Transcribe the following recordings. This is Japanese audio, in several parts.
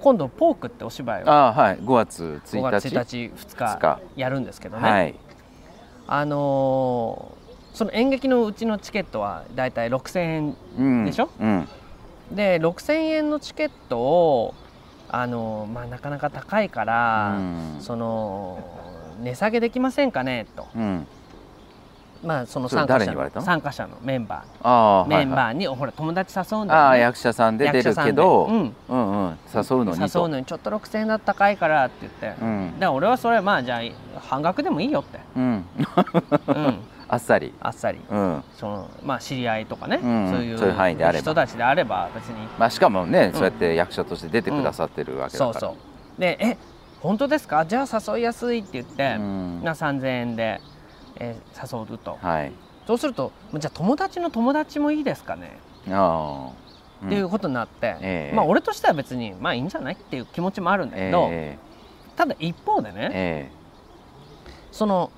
今度ポークってお芝居を。あはい。5月1 5日月1日22日日。やるんですけどね、はい。あのーその演劇のうちのチケットはだいたい6000円うん。でしょ？うん。で6000円のチケットをあのーまあなかなか高いから、うん。その値下げできませんかね？と。うんまあその参加者のの？参加者のメンバあーーメンバーに、ほら友達誘うんだね、あ役者さんで出るけど、うん。うんうん誘うのに誘とうのにちょっと6000円だったら高いからって言って、うん。だから俺はそれまあじゃあ半額でもいいよって、うん、うん、あっさり、あっさり。うん。そのまあ知り合いとかね、うん。そういう範囲であれば。人たちであれば別に。まあ、しかもね、ん。そうやって役者として出てくださってるわけだから、そうそう。でえ本当ですか？じゃあ誘いやすいって言って、うん。な3000円で、えー誘うと。はい。そうするとじゃあ友達の友達もいいですかね、ああ、っていうことになって、ええ。まあ俺としては別にまあいいんじゃないっていう気持ちもあるんだけど、えただ一方でえね、えその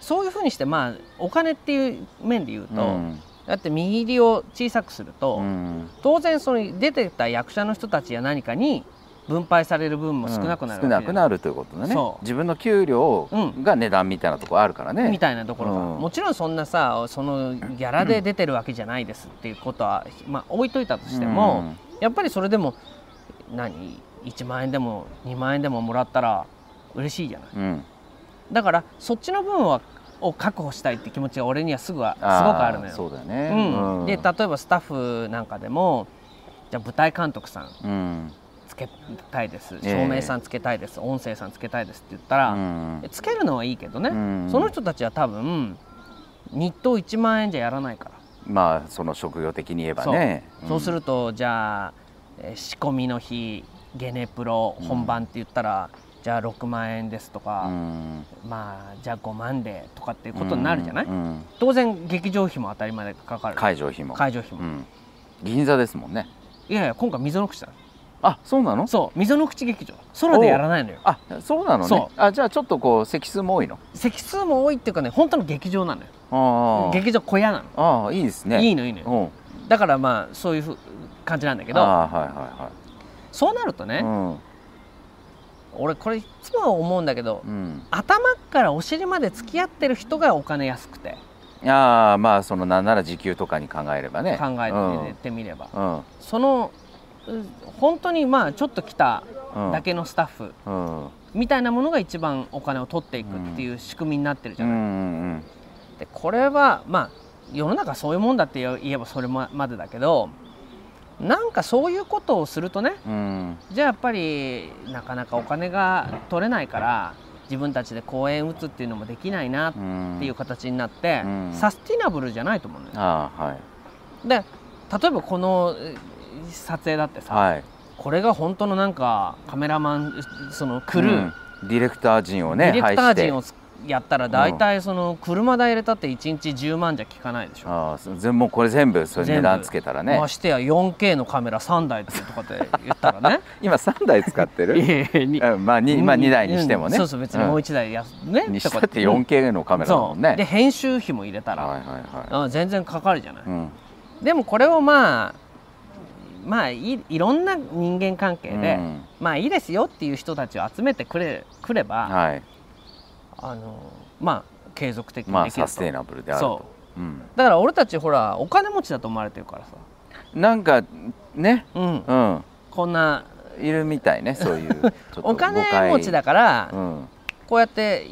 そういうふうにしてまあお金っていう面で言うと、えうん。だって見入りを小さくすると、うん。当然その出てた役者の人たちや何かに分配される分も少なくなる少わけなくなるということだね。そう。自分の給料うん。が値段みたいなところあるからね、みたいなところが、うん。もちろんそんなさそのギャラで出てるわけじゃないですっていうことは、まあ、置いといたとしても、やっぱりそれでも何？1万円でも2万円でももらったら嬉しいじゃない。うん、うんだからそっちの分はを確保したいって気持ちが俺にはすぐはすごくあるのよ。そうだよね、うん、で例えばスタッフなんかでもじゃあ舞台監督さん。うんつけたいです。ええ。照明さんつけたいです、音声さんつけたいですって言ったら、うん。つけるのはいいけどね、うん。その人たちは多分日当1万円じゃやらないから、まあその職業的に言えばね。そう。するとじゃあ、えー仕込みの日ゲネプロ本番って言ったら、じゃあ6万円ですとうか、ん。まあじゃあ5万でとかっていうことになるじゃない、うんうん当然劇場費も当たり前でかかる。会場費も。会場費も、うん、銀座ですもんね。いやいや今回溝の口だあそうなの？そう溝の口劇場。空でやらないのよ。あそうなのね。そあじゃあちょっとこう席数も多いの？席数も多いっていうかね本当の劇場なのよ。あー。劇場小屋なの。あーいいですね。いいのいいのよ。うん。だからまあそういうふう感じなんだけど。あーはいはそうなるとね、いはい俺これいつも思うんだけどうん、うん頭からお尻まで付き合ってる人がお金安くて。ああまあそのなんなら時給とかに考えればね。考えてみれば、うん。そのう本当にまあちょっと来たうん。だけのスタッフうん。みたいなものが一番お金を取っていくっていう仕組みになってるじゃない、んでこれはまあ世の中そういうもんだって言えばそれまでだけどなんかそういうことをするとねうん。じゃあやっぱりなかなかお金が取れないから自分たちで公演打つっていうのもできないなっうんていう形になって、うん。サスティナブルじゃないと思うのよ。で例えばこのえ撮影だってさ、はい。これが本当のなんかカメラマンそのクルー、うん。ディレクター陣をデねィレクター陣配をつやったら大体その車代入れたって1日10万じゃ効かないでしょ。ああそ全もうこれ全部それ値段つけたらね。ましてや 4K のカメラ3台とかって言ったらね。今3台使ってる？まあ 2, まあ2台にしてもね、うんそうそう別にもう1台やす、ねにしたって 4K のカメラだもんね。で編集費も入れたら、はいはいはあ全然かかるじゃない、い、うん。でもこれをまあまあいいろんな人間関係で、うん。まあいいですよっていう人たちを集めてくれくれば、はい。あのまあ継続的にまあできると、サステイナブルであると。そう。ん、だから俺たちほらお金持ちだと思われてるからさ、なんかね。うん、うん。こんないるみたいね そういうお金持ちだから、うん。こうやって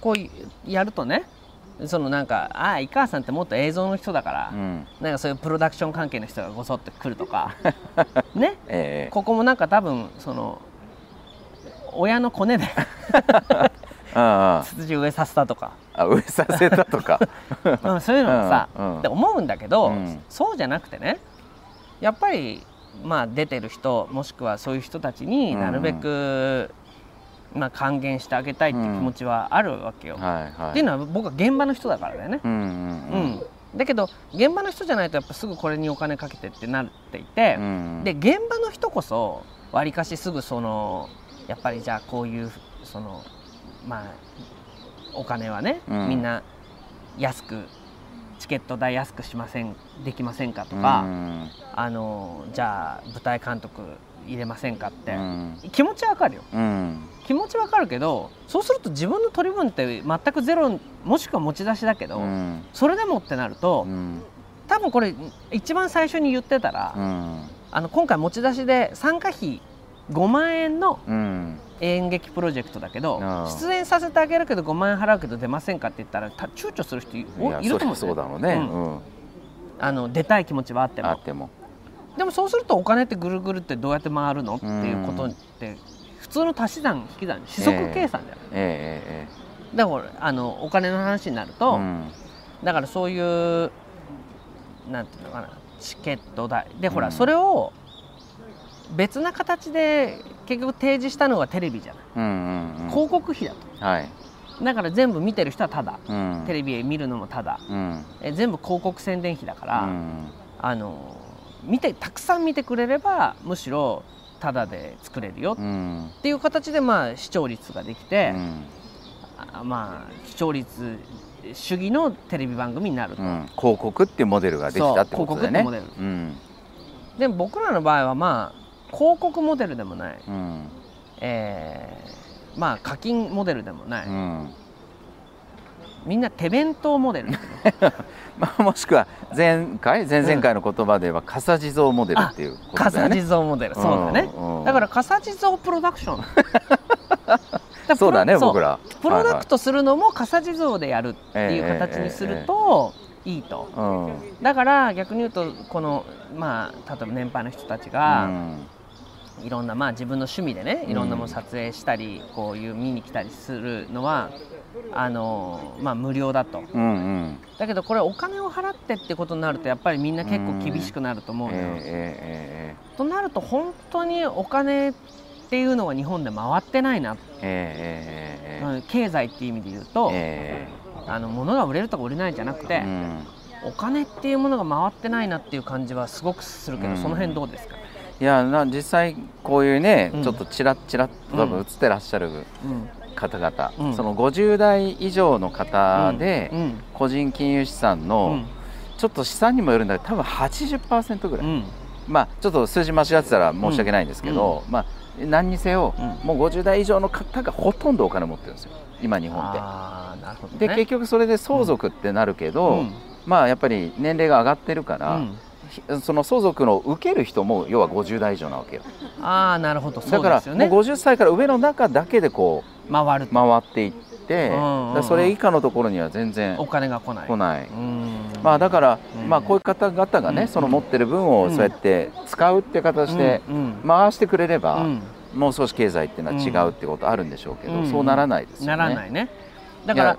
こうやるとねそのなんかああ井川さんってもっと映像の人だから、うん。なんかそういうプロダクション関係の人がごそって来るとか。ね？ええ。ここもなんか多分その親のコネでツツジ植えさせたとか、あ植えさせたとか。うん、そういうのもさ、うんうん。って思うんだけど、うん。そうじゃなくてねやっぱりまあ出てる人もしくはそういう人たちになるべく、まあ、還元してあげたいっていう気持ちはあるわけよ。はいはい。っていうのは僕は現場の人だからだよね。うんうんうん。だけど現場の人じゃないとやっぱすぐこれにお金かけてってなっていて、うんで現場の人こそわりかしすぐそのやっぱりじゃあこういうそのまあお金はね、うん。みんな安くチケット代安くしませんできませんかとか、うん。あのじゃあ舞台監督入れませんかって、うん。気持ちはわかるよ。うん。気持ちわかるけどそうすると自分の取り分って全くゼロもしくは持ち出しだけど、うん。それでもってなると、うん。多分これ一番最初に言ってたら、うん。あの今回持ち出しで参加費5万円のうん。演劇プロジェクトだけど出演させてあげるけど5万円払うけど出ませんかって言ったらた躊躇する人いると思うんそりゃそうだろうね、あの出たい気持ちはあっても。あってもでもそうするとお金ってぐるぐるってどうやって回るのっていうことって普通の足し算引き算四則計算じゃない、ええだからあのお金の話になるええと、うん。だからそういうなんていうのかなチケット代。でほら、うん。それを別な形で結局提示したのがテレビじゃない、うんうんうん。広告費だと。はい。だから全部見てる人はただうん。テレビ見るのもただうん。え全部広告宣伝費だから、うん。あの見てたくさん見てくれればむしろただで作れるよ。うん。っていう形でまあ視聴率ができてう、ん。あまあ視聴率主義のテレビ番組になると、うん。広告っていうモデルができたってことだよね。そう広告ってうん。でも僕らの場合はまあ広告モデルでもない、うん。えーまあ課金モデルでもない、うんみんな手弁当モデル。まあもしくは前回前々回の言葉では笠地蔵モデルっていうことだ笠よね。地蔵モデル。そうだね、うん。うんだから笠地蔵プロダクション。そうだね僕ら。プロダクトするのも笠地蔵でやるっていうええ形にするといい。と。うん。だから逆に言うとこのまあ例えば年配の人たちうがん。いろんなまあ自分の趣味でねいろんなもの撮影したりこういう見に来たりするのはあのまあ、無料だと、うんうん、だけどこれお金を払ってってことになるとやっぱりみんな結構厳しくなると思うよ、うんえーえー、となると本当にお金っていうのは日本で回ってないな、えー、経済っていう意味で言うと、あの物が売れるとか売れないじゃなくて、うん、お金っていうものが回ってないなっていう感じはすごくするけど、その辺どうですか？いやな実際こういうね、ちょっとちらちら多分映ってらっしゃる方々、うん。その50代以上の方で、うん。個人金融資産うの、ん。ちょっと資産にもよるんだけど多分80%ぐらい、うん。まあちょっと数字間違ってたら申し訳ないんですけど、まあ何にせよ、うん。もう50代以上の方がほとんどお金持ってるんですよ今日本って。あーなるほど、ね、で結局それで相続ってなるけど、うん。まあやっぱり年齢が上がってるから、その相続の受ける人も要は50代以上なわけよ。ああなるほど。そだからうですよね。もう50歳から上の中だけでこ回る。う回っていって、うんうんそれ以下のところには全然お金が来ない。来ない、うん。まあだから、うん。まあこういう方々がね、うん。その持ってる分をそうやって使うって形で回してくれれば、うん。もう少し経済っていうのは違うってことあるんでしょうけど、うん。そうならないですよね。ならないね。だから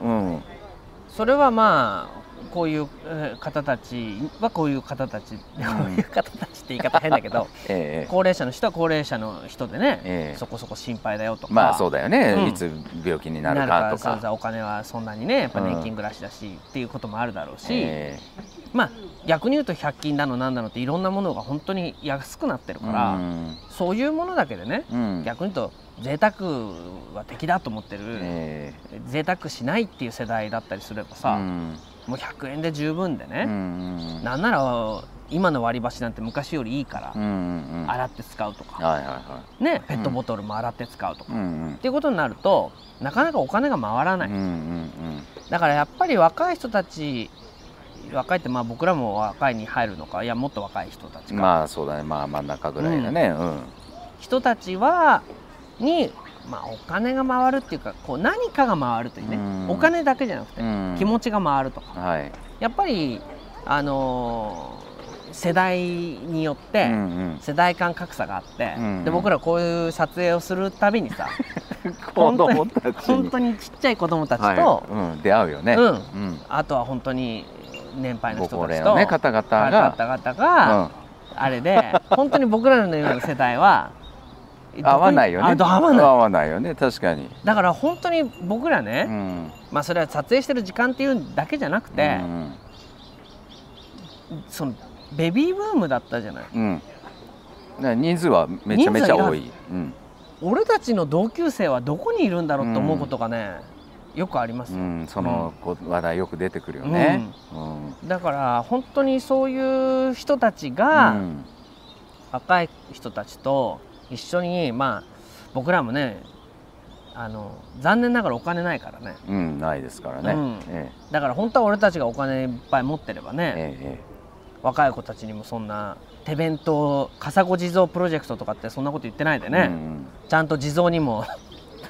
それはまあこういうえー方たちはこういう方たち、こういう方たちって言い方変だけど ええ。高齢者の人は高齢者の人でね、ええ。そこそこ心配だよとか。まあそうだよね、うん。いつ病気になるかとか。お金はそんなにねやっぱ年金暮らしだし、っていうこともあるだろうし、えまあ逆に言うと100均だのなんだのっていろんなものが本当に安くなってるえから、うん。そういうものだけでね、うん。逆に言うと贅沢は敵だと思ってる、え贅沢しないっていう世代だったりすればえさ、うんもう100円で十分でね、うんうんなんなら今の割り箸なんて昔よりいいから、うんうん洗って使うとか、はいはいはね、ペットボトルも洗って使うとか、いうんうん。っていうことになるとなかなかお金が回らない、うんうんだからやっぱり若い人たち若いってまあ僕らも若いに入るのか。いやもっと若い人たちか、うんまあそうだね。まあ真ん中ぐらいだね。うん。人たちはに、まあ、お金が回るっていうかこう何かが回るというね、うん。お金だけじゃなくて、うん。気持ちが回るとか。はい。やっぱりあのー世代によって、うんうん。世代間格差があって、うんで僕らこういう撮影をするたびにさ 子供たちに。本当にちっちゃい子供たちと、はい。うん。出会うよね。うん。うん。あとは本当に年配のご人たちと、ね方々方が々が、あれで本当に僕らのような世代はうん合わないよね。あ合わない。よね。確かに。だから本当に僕らうね、ん。まあそれは撮影してる時間っていうだけじゃなくて、うん。そのベビーブームだったじゃない。うん。ね人数はめちゃめちゃ多い。うん。俺たちの同級生はどこにいるんだろうって思うことがね、よくありますよ、うん。その話題よく出てくるよね。うん。だから本当にそういう人たちうが、ん。若い人たちと一緒にまあ僕らもねあの残念ながらお金ないからね。うんないですからね、うん。えだから本当は俺たちがお金いっぱい持ってればえね、えええ若い子たちにもそんな手弁当笠子地蔵プロジェクトとかってそんなこと言ってないでえね、うんちゃんと地蔵にも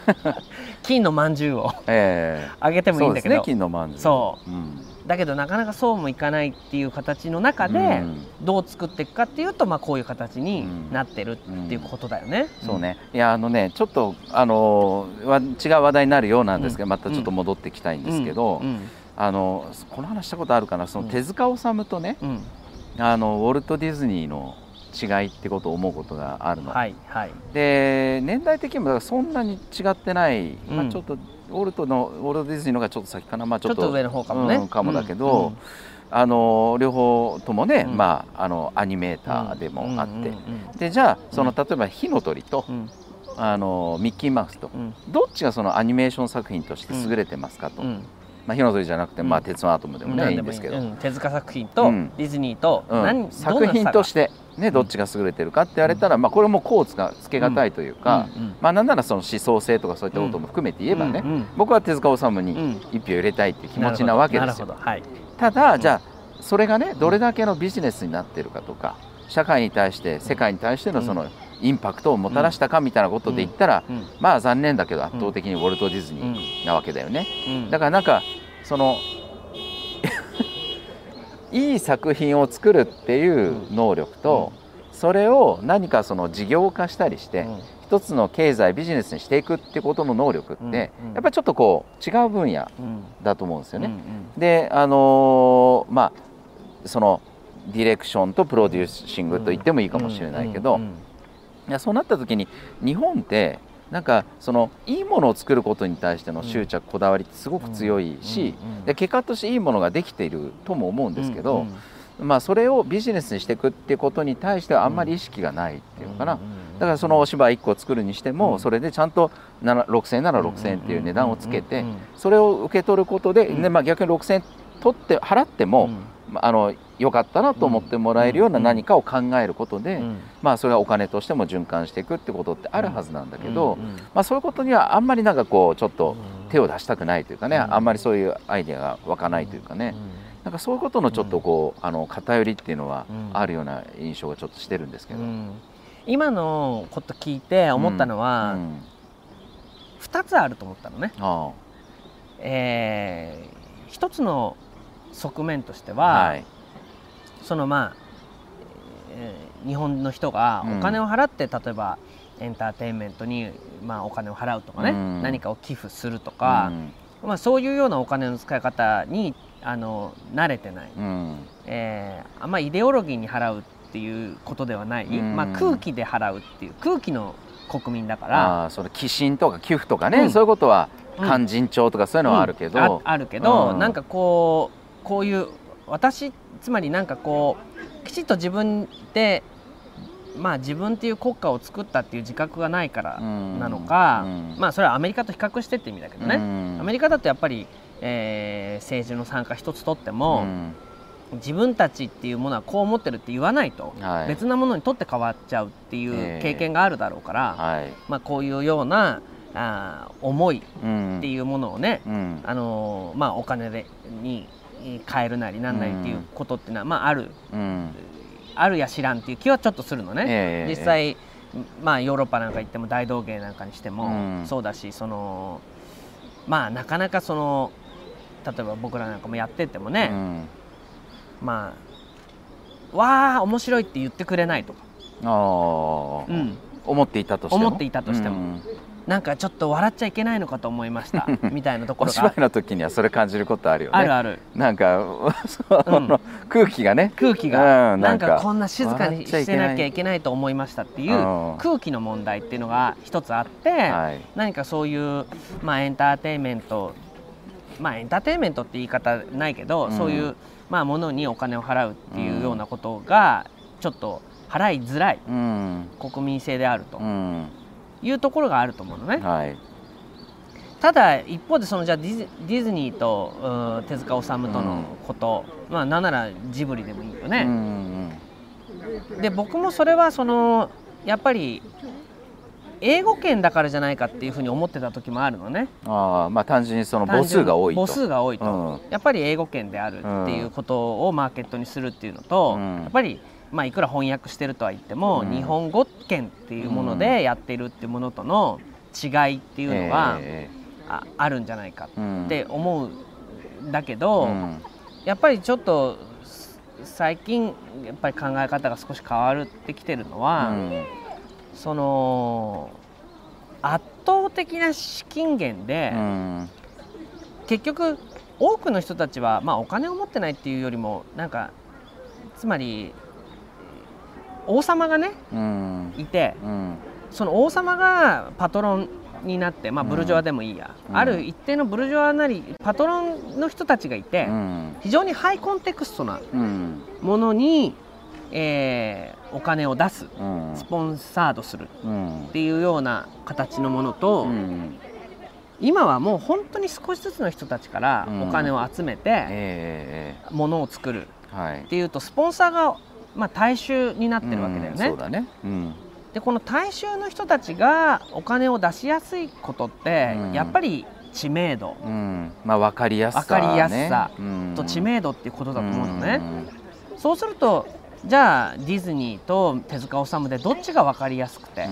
金のまんじゅうをええ。あげてもいいんだけど。ね金のまんじゅう。そうんだけどなかなかそうもいかないっていう形の中で、うん。どう作っていくかっていうと、まあ、こういう形になってるっていうことだよね。そうね、いやあのねちょっとあのわ違う話題になるようなんですけど、うん。またちょっと戻ってきたいんうん、ですけど、うん。あのこの話したことあるかな？その手塚治虫とね、うん。あのウォルト・ディズニーの違いってことを思うことがあるの、はいはい。で年代的にもそんなに違ってない、まあ、うん。ちょっとウォルトのウォルト・ディズニーの方がちょっと先かな、まあ、ちょっと上の方かもね。うんかもだけど、あの両方ともね、うん。まあ、あのアニメーうんターでもあって、うんうんでじゃあそのうん例えば火の鳥と、うん。あのミッキーマウスとうん。どっちがそのアニメーション作品として優れてますかと、うん。まあ、火の鳥じゃなくて、まあ、うん鉄腕アトムでもね、いい。んですけど、うん。手塚作品とうん。ディズニーと、うん。何作品としてて、ね、ん。どっちが優れてるかって言われたら、まあ、これもこうつかつけがたいというか、まあ、なんならその思想性とかそういったことも含めて言えばね、僕は手塚治虫に一票入れたいっていう気持ちなわけですよ。はい。ただじゃあそれがねどれだけのビジネスになってるかとか社会に対して世界に対してのそのインパクトをもたらしたかみたいなことで言ったら、うん。まあ残念だけど圧倒的にウォルト・ディズニうんーなわけだよね。うん。だからなんかそのいい作品を作るっていう能力と、それを何かその事業化したりして、うん。一つの経済ビジネスにしていくってことの能力って、やっぱりちょっとこう違う分野うん。だと思うんですよね。うんであのーまあそのディレクションとプロデューシングと言ってもいいかもしれないけど、いやそうなった時に日本ってなんかそのいいものを作ることに対しての執着、こだわりってすごく強いし、で結果としていいものができているとも思うんですけど、まあ、それをビジネスにしていくっていうことに対してはあんまり意識がないっていうのかな、だからそのお芝居1個作るにしても、うん。それでちゃんと7 6000円なら6000円っていう値段をつけて、それを受け取ることで、うん。でまあ、逆に6000円取って払っても、まああのよかったなと思ってもらえるようなうん。何かを考えることで、うん。まあ、それがお金としても循環していくってことってあるはずなんだけど、まあ、そういうことにはあんまりなんかこうちょっと手を出したくないというかね、うん。あんまりそういうアイデアが湧かないというかね、なんかそういうことのちょっとこう、あの偏りっていうのはうんあるような印象がちょっとしてるんですけど。うん。今のこと聞いて思ったのうはん。2つあると思ったのね。あえー一つの側面としてあは、はいそのまあ、えー日本の人がお金を払って、例えばエンターテインメントに、まあ、お金を払うとかね、うん。何かを寄付するとか、うん。まあ、そういうようなお金の使い方にあの慣れてない、うん。えーあんまイデオロギーに払うっていうことではない、うん。まあ、空気で払うっていう空気の国民だから。ああその寄進とか寄付とかね、うん。そういうことはうん。勧進帳とかそういうのはあるけど、うん。ああるけど、うん。なんかこうこういう私つまりなんかこうきちっと自分でまあ自分っていう国家を作ったっていう自覚がないからうん。なのか、うん。まあそれはアメリカと比較してって意味だけどね、うん。アメリカだとやっぱり、えー政治の参加一つとってうも、ん。自分たちっていうものはこう思ってるって言わないと、はい。別なものにとって変わっちゃうっていう経験があるだろうから、はい。まあ、こういうようなあー思いうんっていうものをね、うん。あのーまあ、お金でに変えるなりなんなりっていうことっていうのは、まあ、ある。うん。あるや知らんっていう気はちょっとするのね、ええ実際、まあ、ヨーロッパなんか行っても大道芸なんかにしてもうん。そうだしそのまあなかなかその例えば僕らなんかもやっててもね、うん。まあわあ面白いって言ってくれないとか、ああ、うん、思っていたとしても？思っていたとしても。うんなんかちょっと笑っちゃいけないのかと思いました みたいなところが。お芝居の時にはそれ感じることあるよね。あるある。なんかその、空気がね。空気が、うんなんか。こんな静かにしてなきゃいけないと思いましたっていううん空気の問題っていうのが一つあって、はい。何かそういう、まあ、エンターテインメントまあエンターテインメントって言い方ないけど、うん。そういう、まあ、ものにお金を払うっていうようなことがちょっと払いづらい。うん。国民性であると。うんいうところがあると思うのね。はい。ただ一方でそのじゃあディズディズニーとうん手塚治虫とのこと、まあなんならジブリでもいいよね。うんで僕もそれはそのやっぱり英語圏だからじゃないかっていうふうに思ってた時もあるのね。あまあ単純にその母数が多いと。母数が多いと、うん、やっぱり英語圏であるっていうことをマーケットにするっていうのと、うん、やっぱりまあ、いくら翻訳してるとは言っても、うん、日本語圏っていうものでやってるっていうものとの違いっていうのは、えー、ああるんじゃないかって思うんだけど、やっぱりちょっと最近やっぱり考え方が少し変わってきてるのは、うん、その圧倒的な資金源で、うん、結局多くの人たちは、まあ、お金を持ってないっていうよりもなんかつまり王様がね、うん、いて、その王様がパトロンになって、まあ、ブルジョアでもいいや、うん、ある一定のブルジョアなりパトロンの人たちがいて、うん、非常にハイコンテクストなものに、えー、お金を出す、スポンサードするっていうような形のものと、今はもう本当に少しずつの人たちからお金を集めて、ものを作る。っていうとスポンサーが、まあ、大衆になってるわけだよね。そうだね、うん。でこの大衆の人たちがお金を出しやすいことって、うん、やっぱり知名度、うん、まあ、分かりやすさ、ね、分かりやすさ。と知名度っていうことだと思うのね、うん、そうするとじゃあディズニーと手塚治虫でどっちが分かりやすくて、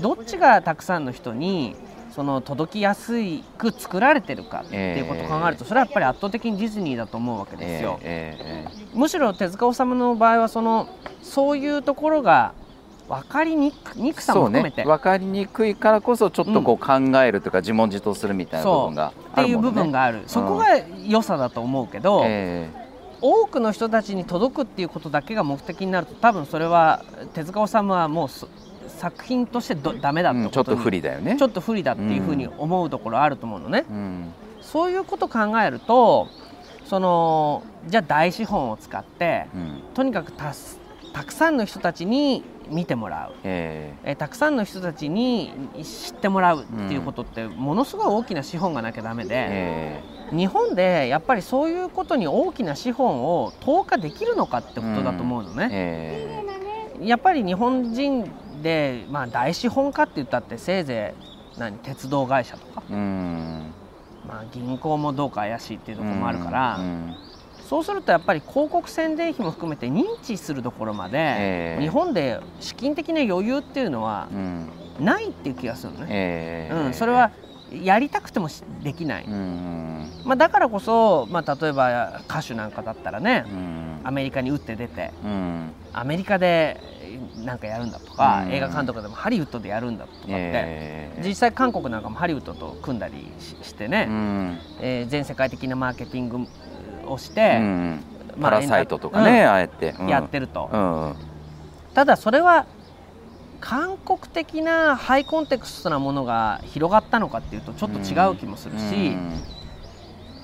どっちがたくさんの人にその届きやすく作られてるかっていうことを考えると、それはやっぱり圧倒的にディズニーだと思うわけですよ。むしろ手塚治虫の場合はそのそういうところが分かりにくにくさも含めて、ね、分かりにくいからこそちょっとこう考えるというか、自問自答するみたいな部分がね、っていう部分がある。そこが良さだと思うけど、えー多くの人たちに届くっていうことだけが目的になると多分それは手塚治虫はもう作品としてどダメだってこと、うん、ちょっと不利だよね。ちょっと不利だっていうふうに思うところあると思うのね、うん、そういうこと考えるとそのじゃあ大資本を使って、うん、とにかくたたくさんの人たちに見てもらう、えー、えたくさんの人たちに知ってもらうっていうことってものすごい大きな資本がなきゃだめで、えー、日本でやっぱりそういうことに大きな資本を投下できるのかってことだと思うのね。えー、やっぱり日本人で、まあ、大資本家って言ったってせいぜい何鉄道会社とか、まあ、銀行もどうか怪しいっていうところもあるから。そうするとやっぱり広告宣伝費も含めて認知するところまで、えー、日本で資金的な余裕っていうのはないっていう気がするのね、えー、うん、それはやりたくてもできない、まあ、だからこそ、まあ、例えば歌手なんかだったらね、アメリカに打って出て、アメリカでなんかやるんだとか、映画監督でもハリウッドでやるんだとかって、えー、実際韓国なんかもハリウッドと組んだりしてね、うん、えー、全世界的なマーケティングをして、うん。まあ、パラサイトとかね、うん、あえて、やってると、うん、ただそれは韓国的なハイコンテクストなものが広がったのかっていうとちょっと違う気もするし、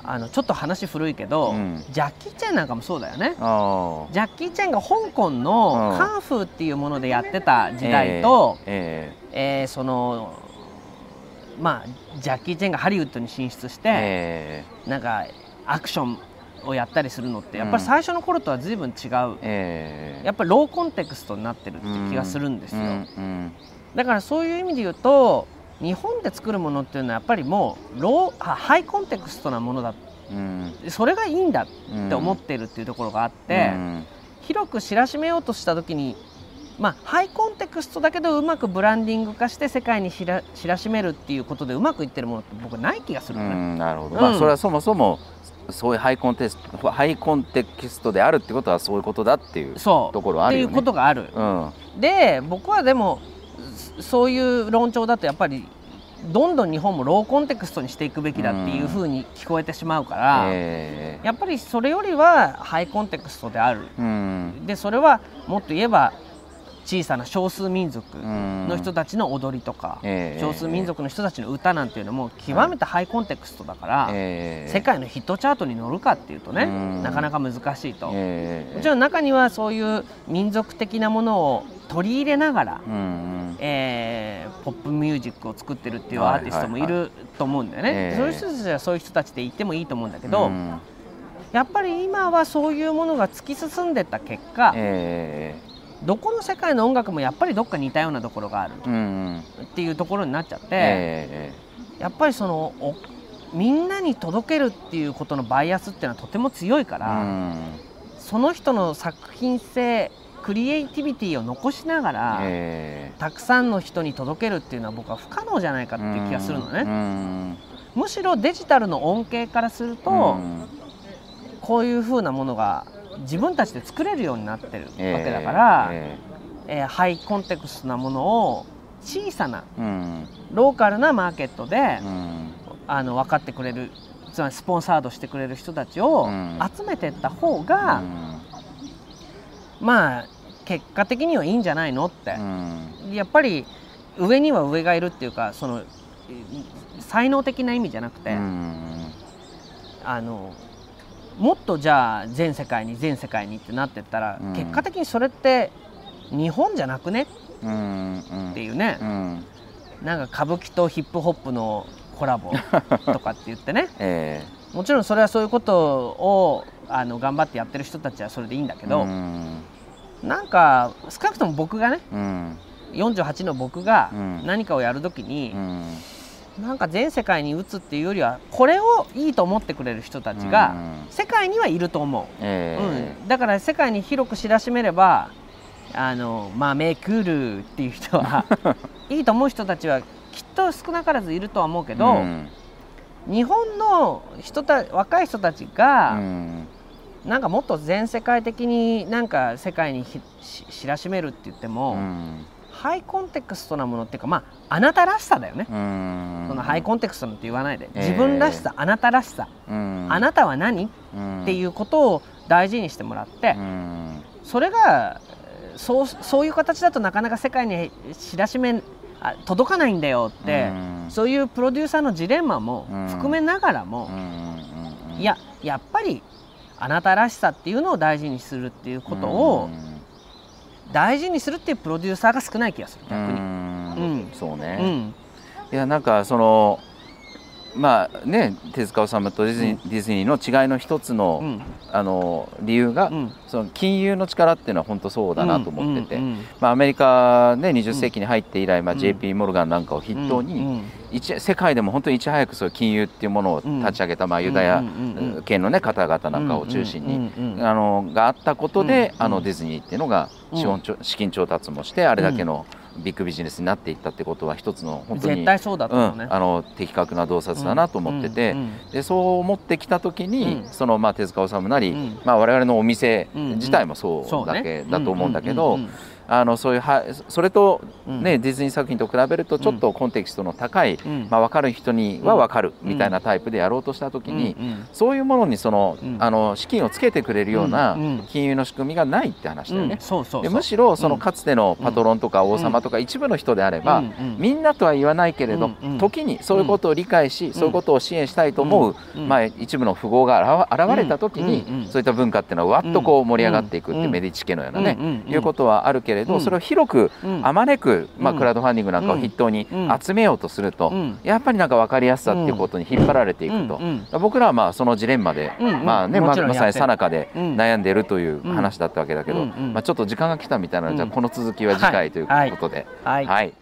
あのちょっと話古いけど、ジャッキー・チェンなんかもそうだよね。ジャッキー・チェンが香港のカンフーっていうものでやってた時代と、えー、えー、そのまあジャッキー・チェンがハリウッドに進出して、えー、なんかアクションをやったりするのってやっぱり最初の頃とは随分違う、えー、やっぱりローコンテクストになってるって気がするんですよ、だからそういう意味で言うと日本で作るものっていうのはやっぱりもうローハイコンテクストなものだ、うん、それがいいんだって思ってるっていうところがあって、うん、広く知らしめようとした時にまあ、ハイコンテクストだけどうまくブランディング化して世界に知ら知らしめるっていうことでうまくいってるものって僕ない気がする、ね、なるほど、まあ、それはそもそもそういうハイコンテストハイコンテキストであるってことはそういうことだっていうところあるよね。っていうことがある。うん、で僕はでもそういう論調だとやっぱりどんどん日本もローコンテクストにしていくべきだっていうふうに聞こえてしまうから、うんえ。ー、やっぱりそれよりはハイコンテクストである、うん、でそれはもっと言えば小さな少数民族の人たちの踊りとか、えー、少数民族の人たちの歌なんていうのも極めてハイコンテクストだから、えー、世界のヒットチャートに乗るかっていうとねなかなか難しいと、えー、もちろん中にはそういう民族的なものを取り入れながら、えー、ポップミュージックを作ってるっていうアーティストもいると思うんだよね、そういう人たちはそういう人たちで言ってもいいと思うんだけど、やっぱり今はそういうものが突き進んでた結果、えーどこの世界の音楽もやっぱりどっか似たようなところがあるっていうところになっちゃって、えー、やっぱりそのみんなに届けるっていうことのバイアスっていうのはとても強いから、その人の作品性クリエイティビティを残しながら、えー、たくさんの人に届けるっていうのは僕は不可能じゃないかっていう気がするのね。むしろデジタルの恩恵からすると、こういうふうなものが自分たちで作れるようになってるわけだから、えー、えー、ハイコンテクストなものを小さな、うん、ローカルなマーケットで、うん、あの分かってくれるつまりスポンサードしてくれる人たちを集めていった方が、うん、まあ結果的にはいいんじゃないのって、やっぱり上には上がいるっていうかその才能的な意味じゃなくて、あのもっとじゃあ全世界に全世界にってなってったら、うん、結果的にそれって日本じゃなくね、っていうね、うん、なんか歌舞伎とヒップホップのコラボ とかって言ってね、えー、もちろんそれはそういうことをあの頑張ってやってる人たちはそれでいいんだけど、うん、なんか少なくとも僕がね、うん、48の僕が何かをやるときに、うんなんか全世界に打つっていうよりはこれをいいと思ってくれる人たちが世界にはいると思う、えー、うん、だから世界に広く知らしめればあの豆くるっていう人は いいと思う人たちはきっと少なからずいるとは思うけど、うん、日本の人た若い人たちが、うん、なんかもっと全世界的になんか世界に知らしめるって言っても、うんハイコンテクストなものっていうかまああなたらしさだよね。そのハイコンテクストなんて言わないで、自分らしさあなたらしさ。あなたは何？っていうことを大事にしてもらって。それがそうそういう形だとなかなか世界に知らしめあ届かないんだよってそういうプロデューサーのジレンマも含めながらもいややっぱりあなたらしさっていうのを大事にするっていうことを大事にするっていうプロデューサーが少ない気がする逆に。うん、そうね、うん、いやなんかそのまあね手塚治虫とディズニー,、ディズニーの違いの一つの,、あの理由が、その金融の力っていうのは本当そうだなと思ってて、まあ、アメリカね20世紀に入って以来、まあ、JP モルガンなんかを筆頭に、世界でも本当にいち早くそういう金融っていうものを立ち上げた、まあ、ユダヤ系の、ね、方々なんかを中心に、あのがあったことで、あのディズニーっていうのが資本資金調達もしてあれだけの、ビッグビジネスになっていったってことは一つの本当に絶対そうだと思うね、うん、あの的確な洞察だなと思ってて、でそう思ってきた時に、そのまあ手塚治虫なり、まあ、我々のお店自体もそうだけだと思うんだけど。あのそういうはそれとね、うん、ディズニー作品と比べるとちょっとコンテキストの高い、うん、まあ、分かる人には分かるみたいなタイプでやろうとした時に、うん、そういうものにその、あの資金をつけてくれるような金融の仕組みがないって話だよね。でむしろそのかつてのパトロンとか王様とか一部の人であれば、みんなとは言わないけれど、時にそういうことを理解し、そういうことを支援したいと思う、まあ、一部の富豪が現れた時に、そういった文化っていうのはわっとこう盛り上がっていくってメディチ家のようなね、いうことはあるけれど、それを広くあまねく、まあ、クラウドファンディングなんかを筆頭に集めようとすると、やっぱりなんか分かりやすさっていうことに引っ張られていくと、僕らはまあそのジレンマで、まあねまさにさなかで悩んでいるという話だったわけだけど、まあ、ちょっと時間が来たみたいなので、じゃあこの続きは次回ということで。はい